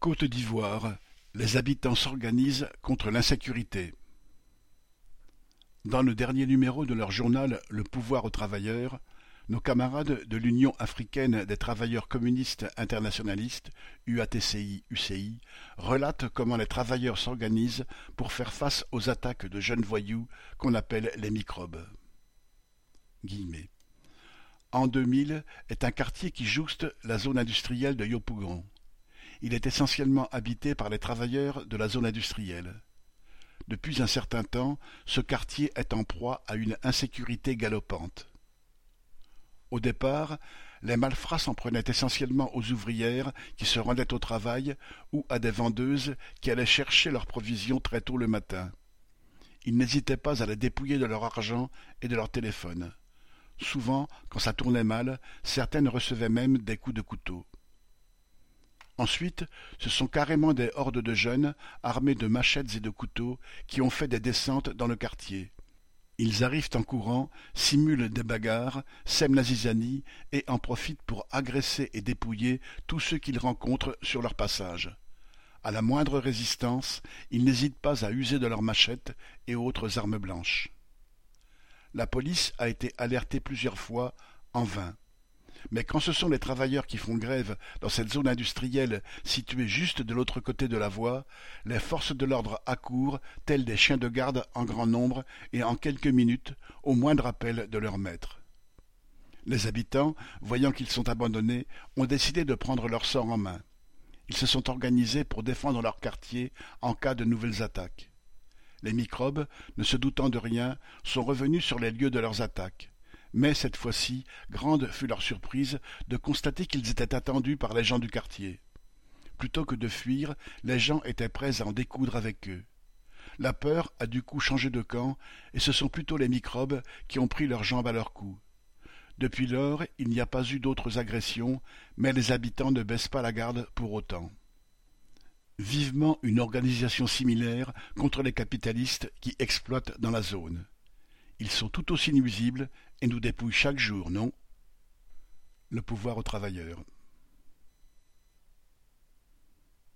Côte d'Ivoire, les habitants s'organisent contre l'insécurité. Dans le dernier numéro de leur journal Le pouvoir aux travailleurs, nos camarades de l'Union africaine des travailleurs communistes internationalistes, UATCI-UCI, relatent comment les travailleurs s'organisent pour faire face aux attaques de jeunes voyous qu'on appelle les microbes. En 2000 est un quartier qui jouxte la zone industrielle de Yopougon. Il est essentiellement habité par les travailleurs de la zone industrielle. Depuis un certain temps, ce quartier est en proie à une insécurité galopante. Au départ, les malfrats s'en prenaient essentiellement aux ouvrières qui se rendaient au travail ou à des vendeuses qui allaient chercher leurs provisions très tôt le matin. Ils n'hésitaient pas à les dépouiller de leur argent et de leur téléphone. Souvent, quand ça tournait mal, certaines recevaient même des coups de couteau. Ensuite, ce sont carrément des hordes de jeunes, armés de machettes et de couteaux, qui ont fait des descentes dans le quartier. Ils arrivent en courant, simulent des bagarres, sèment la zizanie et en profitent pour agresser et dépouiller tous ceux qu'ils rencontrent sur leur passage. À la moindre résistance, ils n'hésitent pas à user de leurs machettes et autres armes blanches. La police a été alertée plusieurs fois, en vain. Mais quand ce sont les travailleurs qui font grève dans cette zone industrielle située juste de l'autre côté de la voie, les forces de l'ordre accourent, tels des chiens de garde en grand nombre, et en quelques minutes, au moindre appel de leur maître. Les habitants, voyant qu'ils sont abandonnés, ont décidé de prendre leur sort en main. Ils se sont organisés pour défendre leur quartier en cas de nouvelles attaques. Les microbes, ne se doutant de rien, sont revenus sur les lieux de leurs attaques mais cette fois-ci, grande fut leur surprise de constater qu'ils étaient attendus par les gens du quartier. Plutôt que de fuir, les gens étaient prêts à en découdre avec eux. La peur a du coup changé de camp, et ce sont plutôt les microbes qui ont pris leurs jambes à leur cou. Depuis lors, il n'y a pas eu d'autres agressions, mais les habitants ne baissent pas la garde pour autant. Vivement une organisation similaire contre les capitalistes qui exploitent dans la zone. Ils sont tout aussi nuisibles et nous dépouillent chaque jour, non? Le pouvoir aux travailleurs.